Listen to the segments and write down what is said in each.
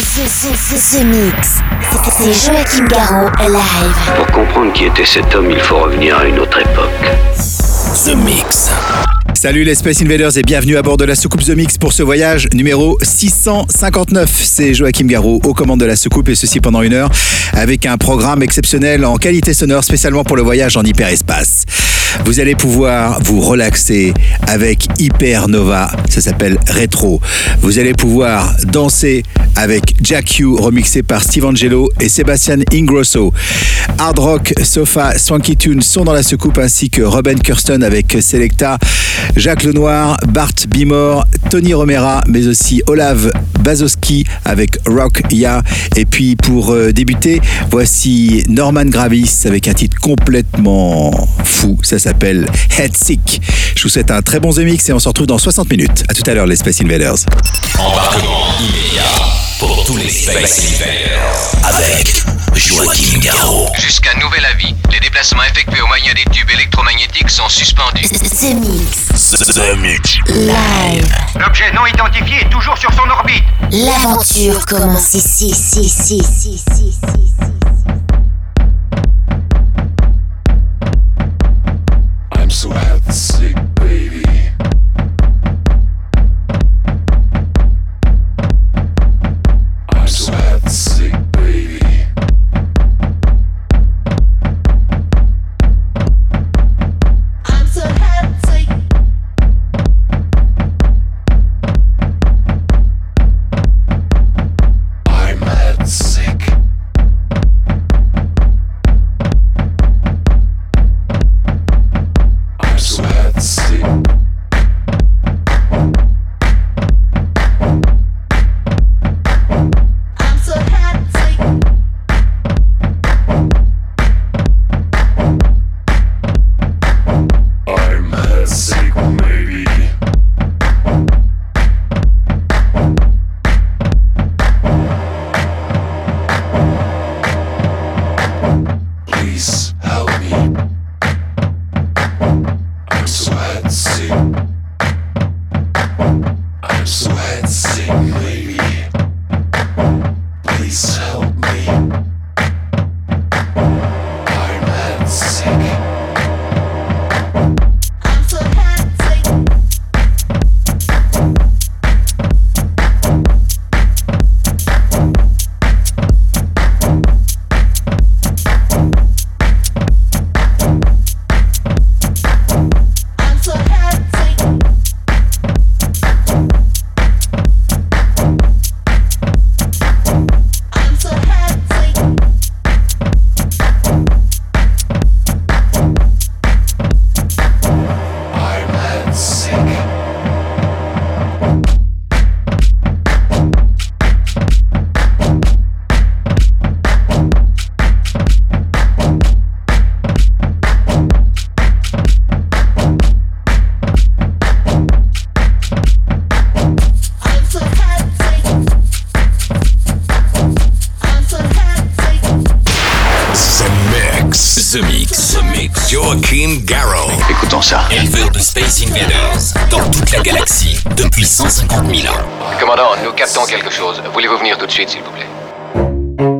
The, the, the, the Mix. C'est Joachim Garraud live. Pour comprendre qui était cet homme, il faut revenir à une autre époque. The Mix. Salut les Space Invaders et bienvenue à bord de la soucoupe The Mix pour ce voyage numéro 659. C'est Joachim Garraud aux commandes de la soucoupe et ceci pendant une heure avec un programme exceptionnel en qualité sonore spécialement pour le voyage en hyperespace. Vous allez pouvoir vous relaxer avec Hypernova, ça s'appelle Retro. Vous allez pouvoir danser avec Jack Hugh remixé par Steve Angelo et Sébastien Ingrosso. Hard Rock, Sofa, Swanky Tunes sont dans la soucoupe ainsi que Robin Kirsten avec Selecta, Jacques Lenoir, Bart Bimor, Tony Romera, mais aussi Olav Bazowski avec Rock Ya. Et puis pour euh, débuter, voici Norman Gravis avec un titre complètement fou. S'appelle Head Sick. Je vous souhaite un très bon The Mix et on se retrouve dans 60 minutes. À tout à l'heure les Space Invaders. Embarquement immédiat pour tous les Space Invaders avec Joachim Garraud. Jusqu'à nouvel avis, les déplacements effectués au moyen des tubes électromagnétiques sont suspendus. The Mix. The Mix. Live. L'objet non identifié est toujours sur son orbite. L'aventure commence ici, ici, ici, ici, ici, ici. So head Commandant, nous captons quelque chose. Voulez-vous venir tout de suite, s'il vous plaît?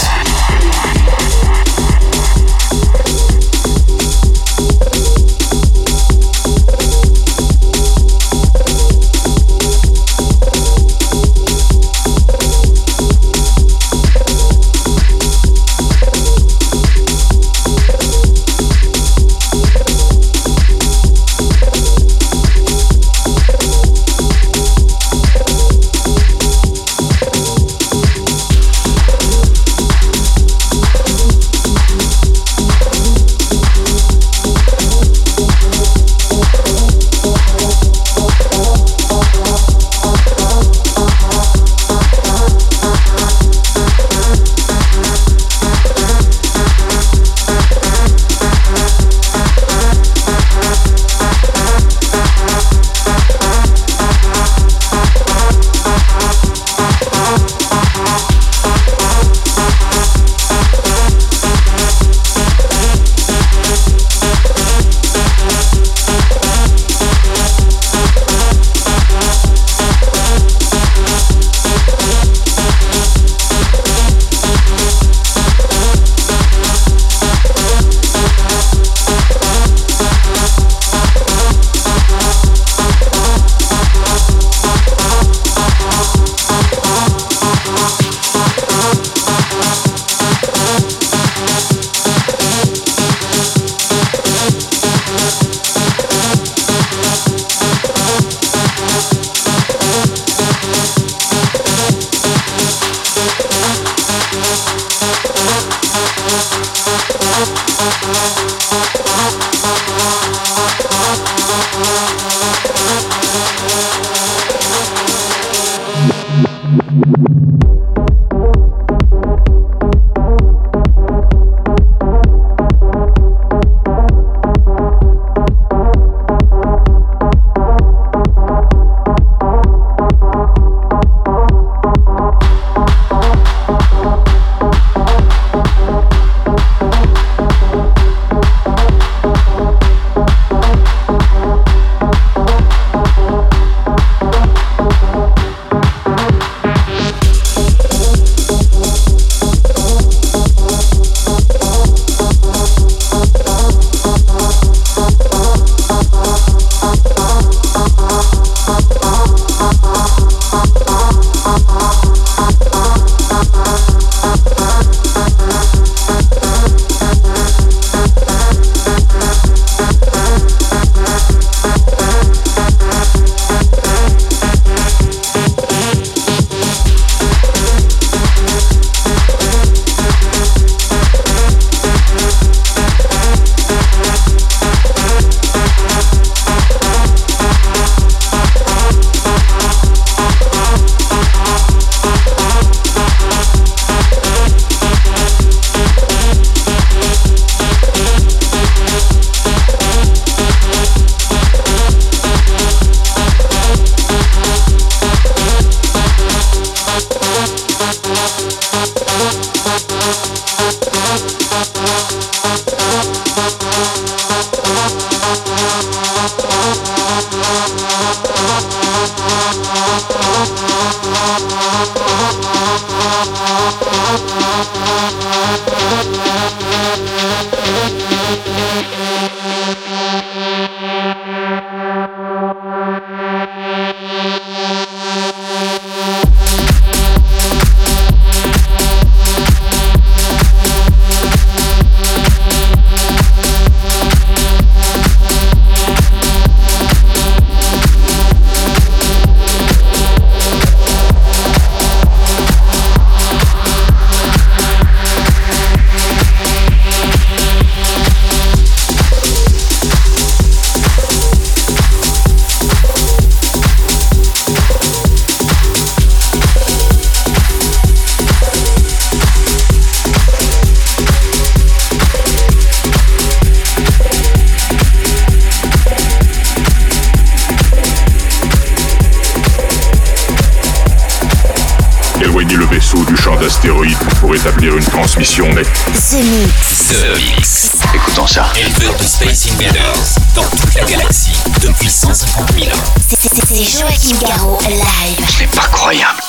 Une transmission nette. The Mix. The Mix. Écoutons ça. Éleveur de Space Invaders dans toute la galaxie depuis 150 000 ans. C'est- c'est- C'est Joachim Garraud, live. Ce n'est pas croyable.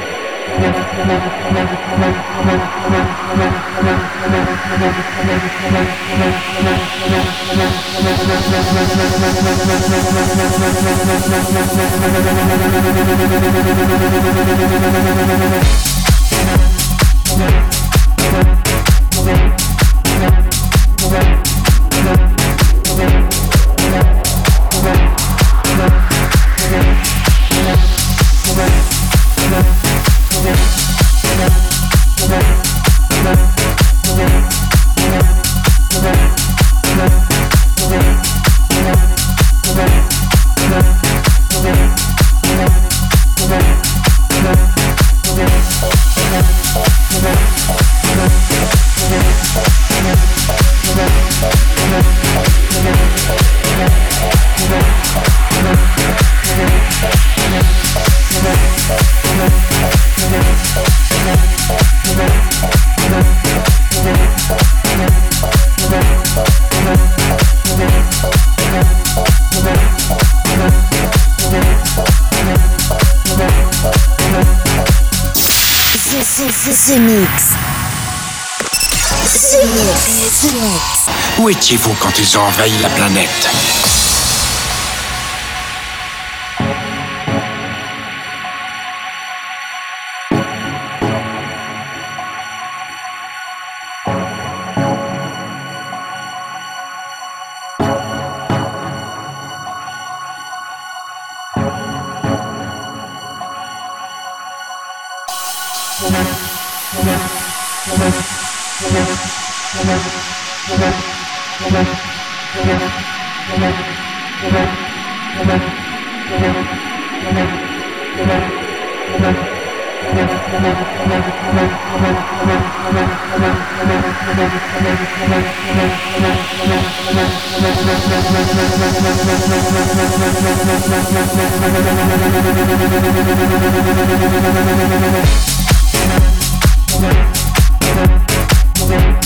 The, quand ils ont envahi la planète Alors on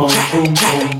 boom, boom, boom.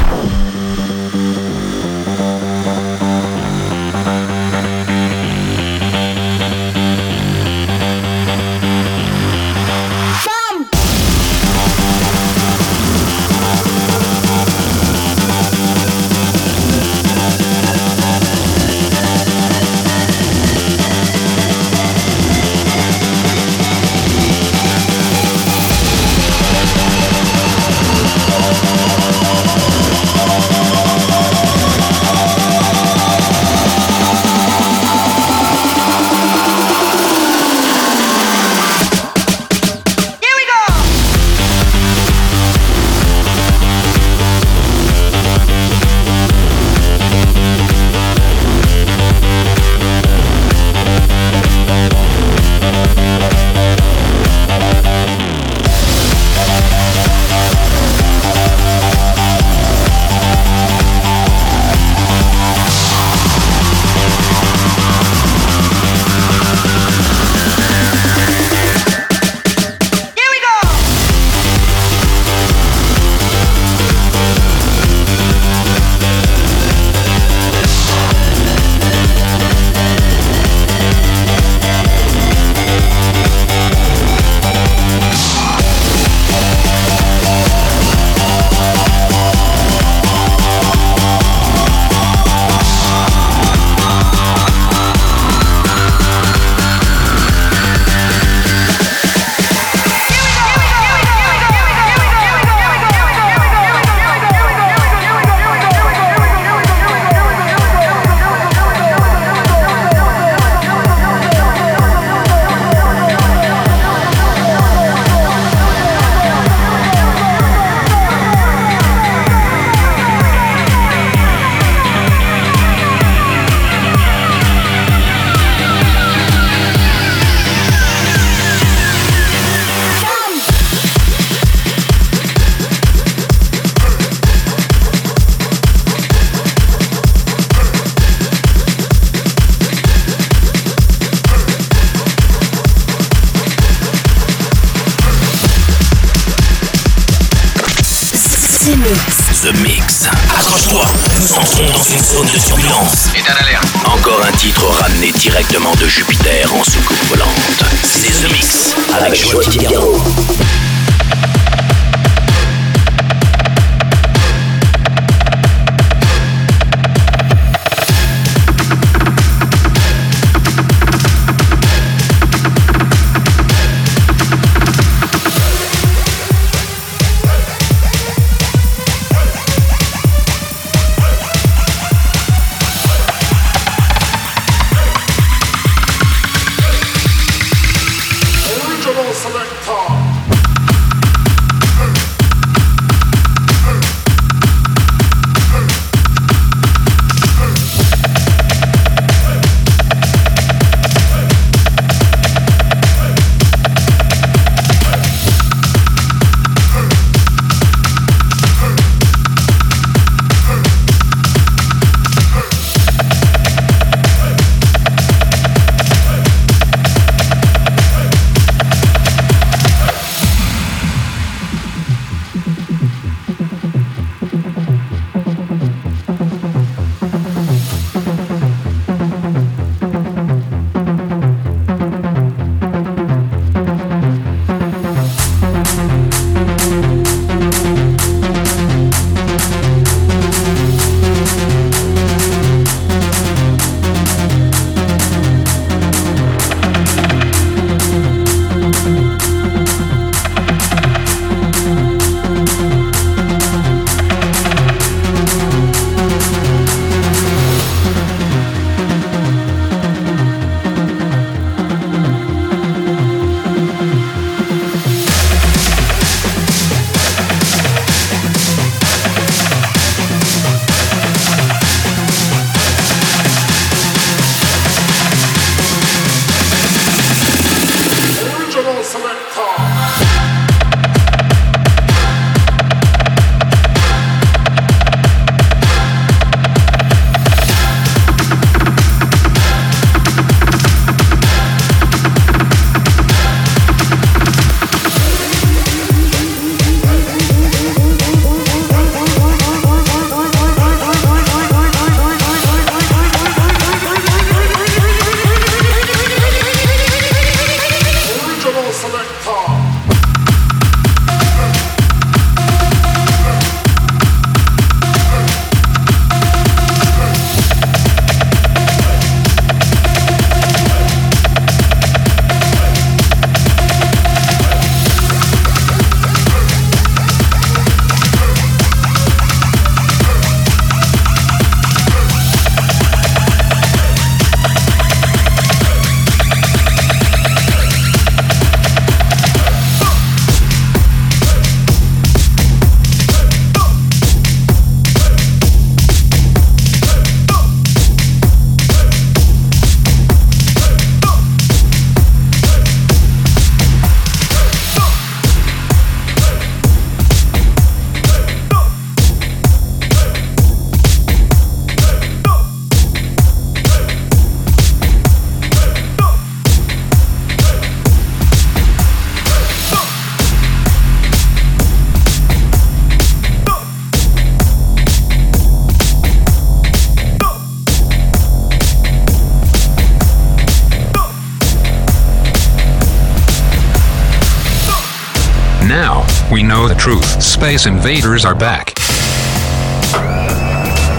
Space Invaders are back.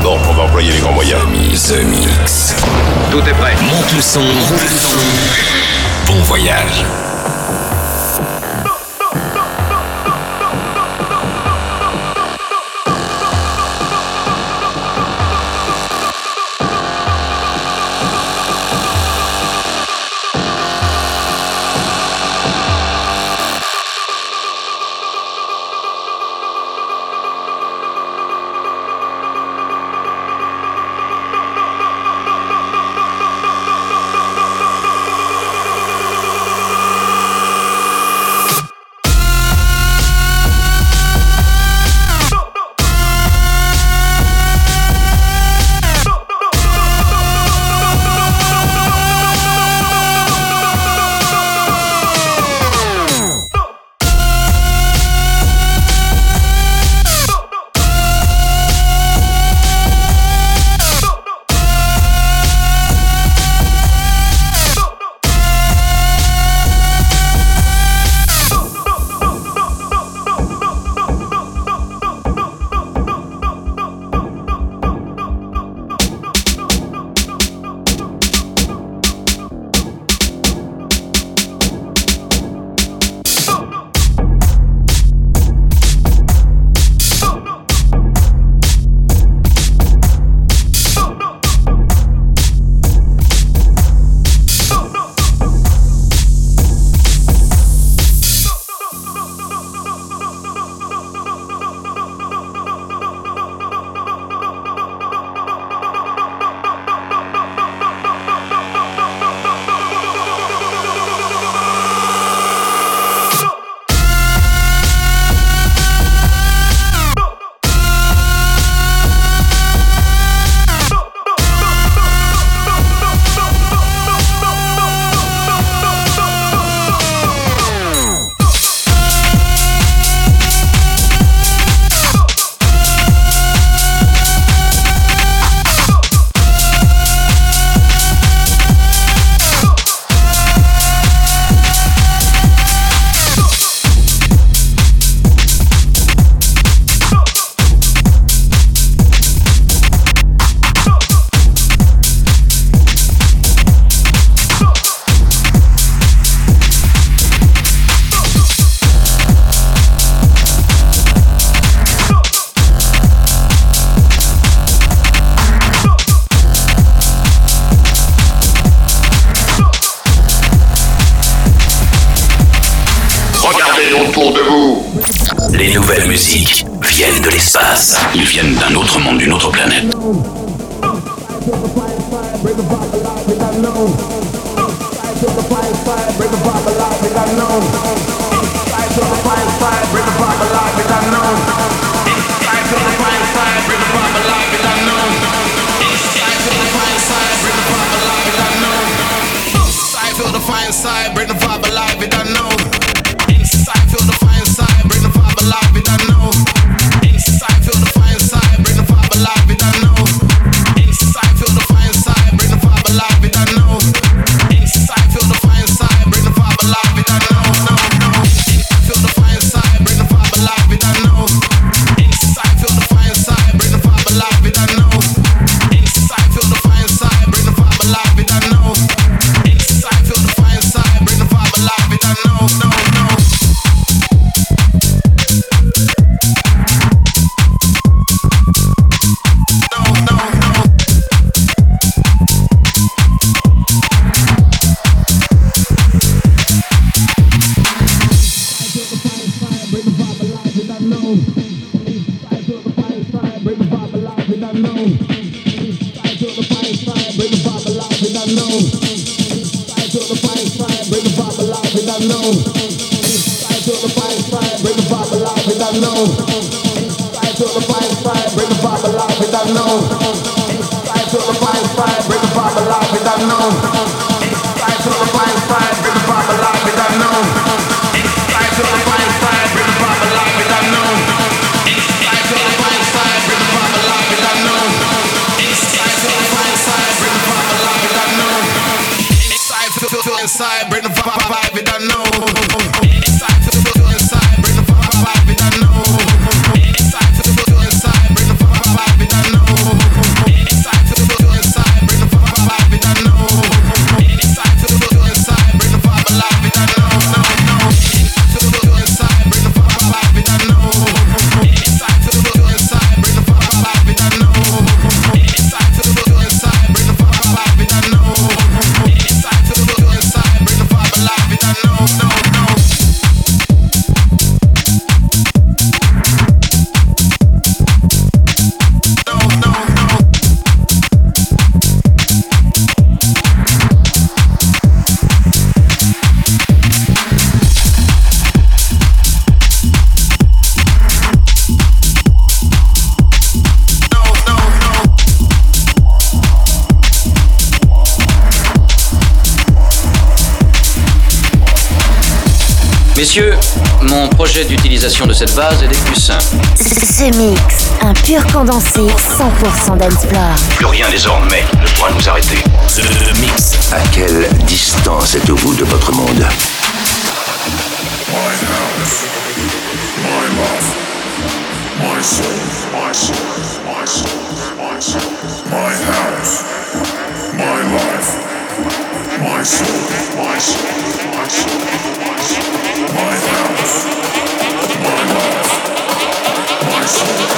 Bon, on va employer les grands moyens. The Mix. Tout est prêt. Monte le son. Monte le son. Bon voyage. to the fire, fire, bring the vibe alive, it's unknown. Inside to the fire, fire, bring the vibe alive, it's unknown. projet d'utilisation de cette base est des plus simples. Ce mix, un pur condensé 100% d'Ensplore. Plus rien désormais ne pourra nous arrêter. Ce mix. À quelle distance êtes-vous de votre monde My house, my life. My house, my life, my soul.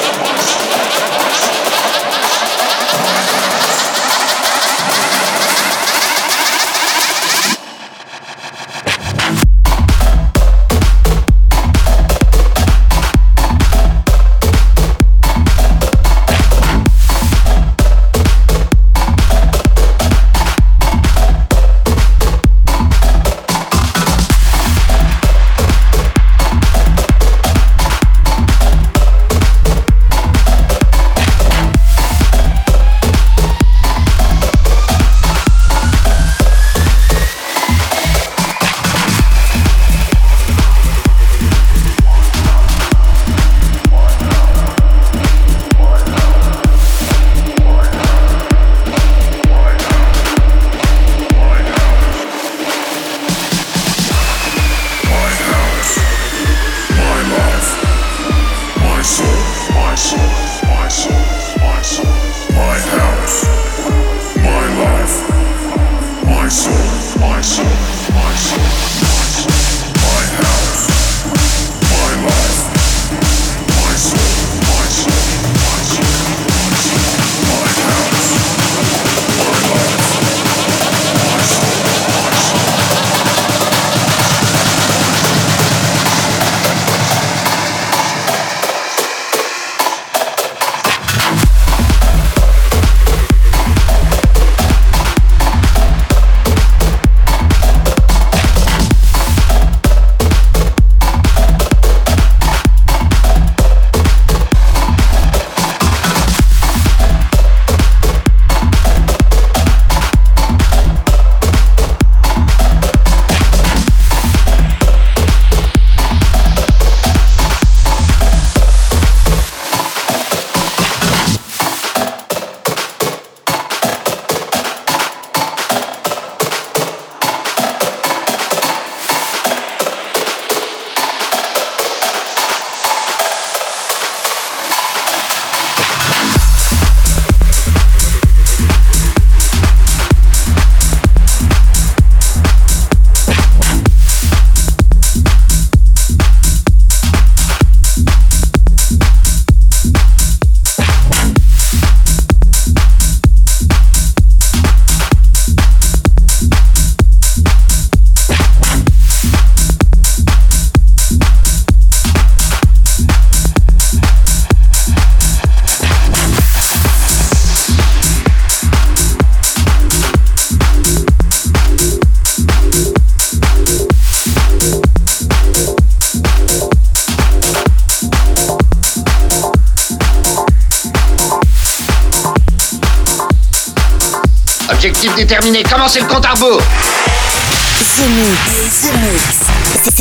c'est le compte à rebours. The Mix. The Mix.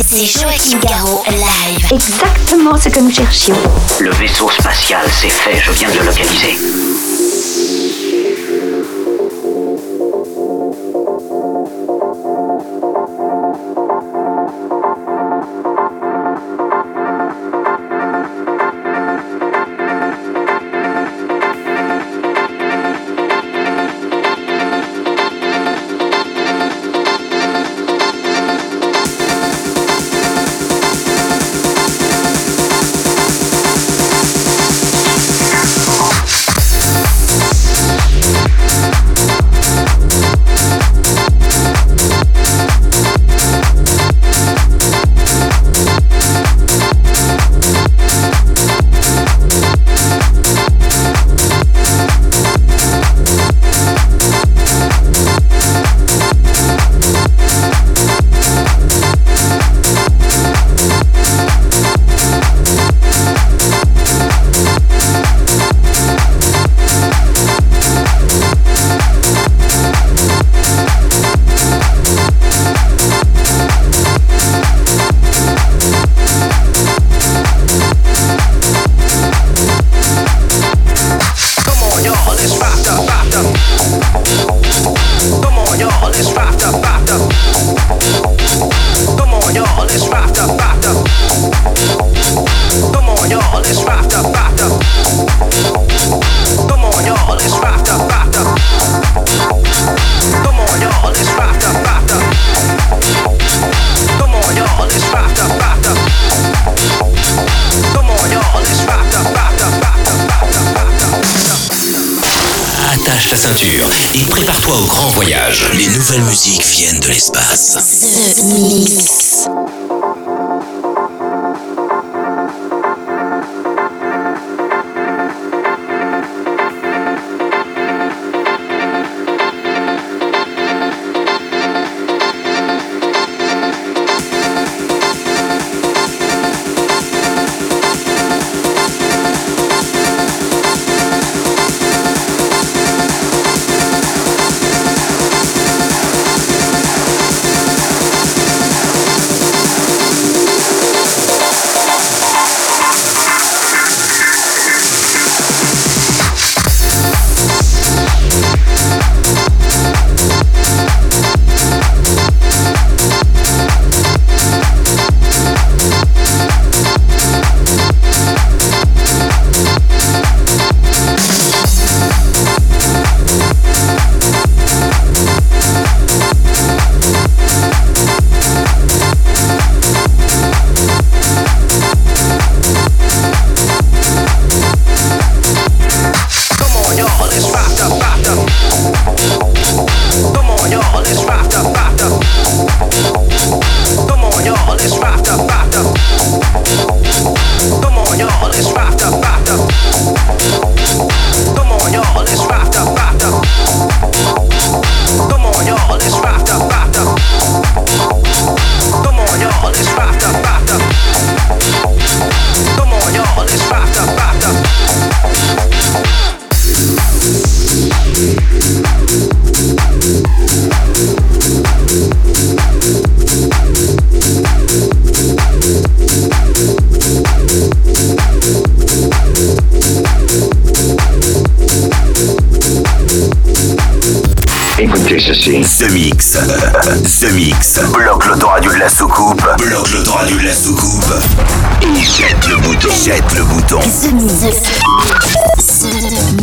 C'est Joachim Garraud live. Exactement ce que nous cherchions. Le vaisseau spatial, c'est fait, je viens de le localiser. de l'espace. ceci. The Mix. The Mix. Bloque l'autoradio de la soucoupe. Bloque l'autoradio de la soucoupe. Jette le bouton. Jette le bouton. The Mix. The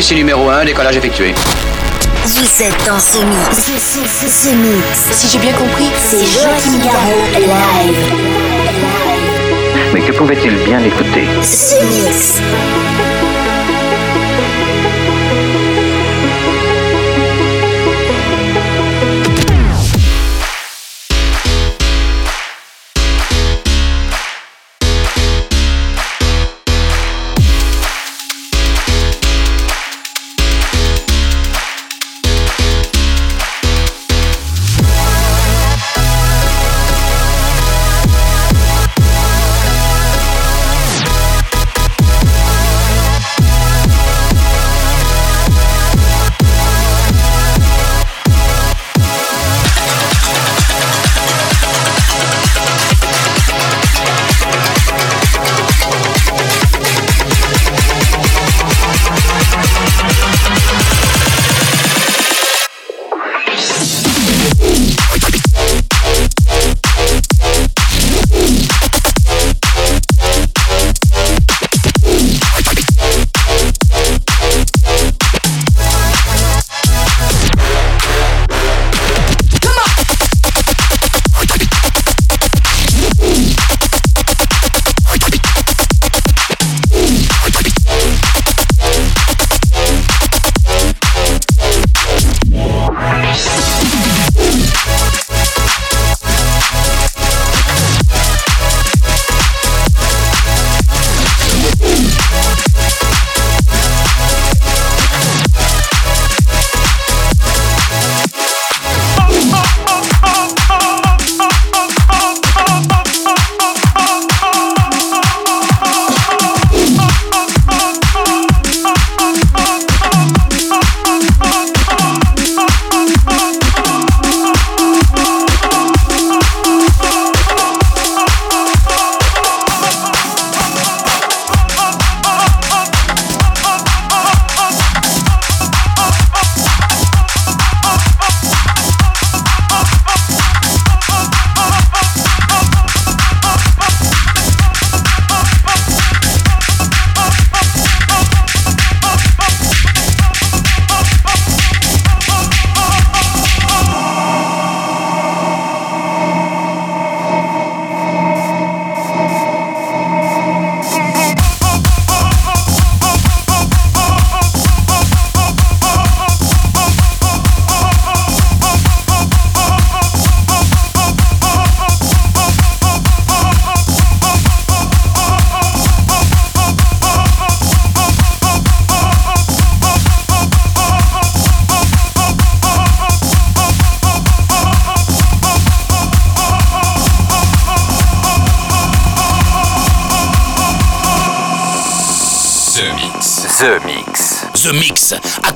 ici numéro 1, décollage effectué. Vous êtes dans ce mix. Ce mix. Si j'ai bien compris, c'est Joachim Garraud live. Mais que pouvait-il bien écouter? Ce mix.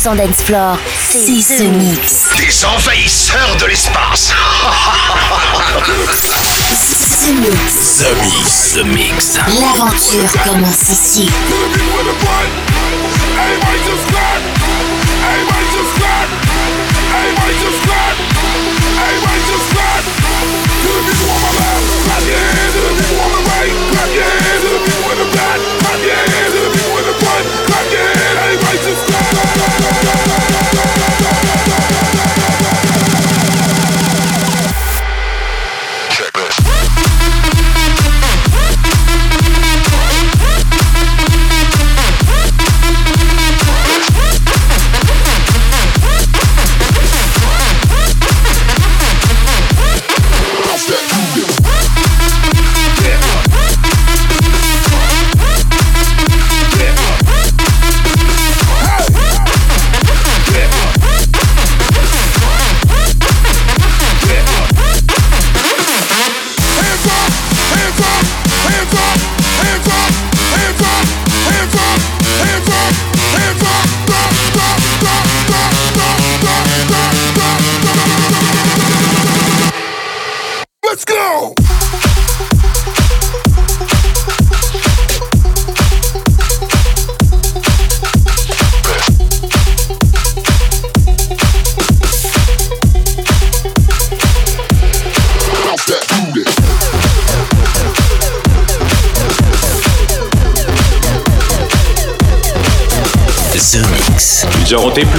100% dance floor, c'est ce mix. Des envahisseurs de l'espace. The Mix. The Mix. The Mix. L'aventure commence ici.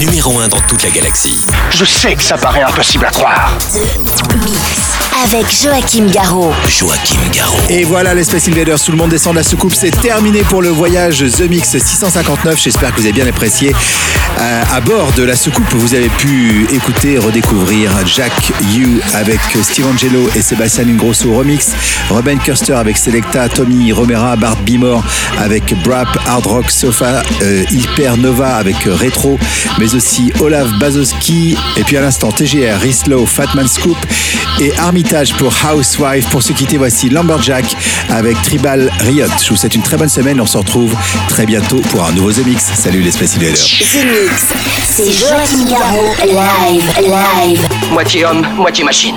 Numéro 1 dans toute la galaxie. Je sais que ça paraît impossible à croire. The Mix. Avec Joachim Garraud. Joachim Garraud. Et voilà les Space Invaders, tout le monde descend de la soucoupe, c'est terminé pour le voyage The Mix 659, j'espère que vous avez bien apprécié. Euh, à bord de la soucoupe, vous avez pu écouter, redécouvrir Jack You avec Steve Angelo et Sébastien Ingrosso remix, Ruben Kirster avec Selecta, Tommy Romera, Bart Bimore avec Brap, Hard Rock Sofa, euh, Hyper Nova avec Retro, mais aussi Olaf Bazowski, et puis à l'instant TGR, Rislow, Fatman Scoop et Armitage pour Housewife. Pour se quitter, voici Lumberjack avec Tribal Riot. Je vous souhaite une très bonne semaine, on se retrouve très bientôt pour un nouveau The Mix. Salut les Space Invaders. The Mix. C'est Joachim Garraud. Live, live. Moitié homme, moitié machine.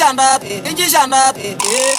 injishamba injishamba eh, eh, eh,